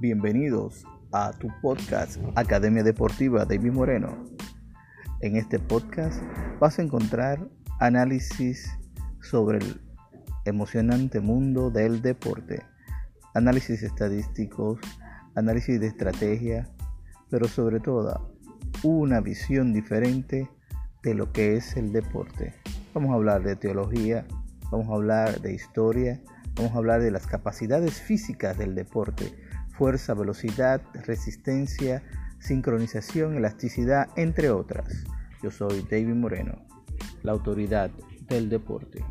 Bienvenidos a tu podcast Academia Deportiva David Moreno. En este podcast vas a encontrar análisis sobre el emocionante mundo del deporte, análisis estadísticos, análisis de estrategia, pero sobre todo una visión diferente de lo que es el deporte. Vamos a hablar de teología, vamos a hablar de historia, vamos a hablar de las capacidades físicas del deporte, fuerza, velocidad, resistencia, sincronización, elasticidad, entre otras. Yo soy David Moreno, la autoridad del deporte.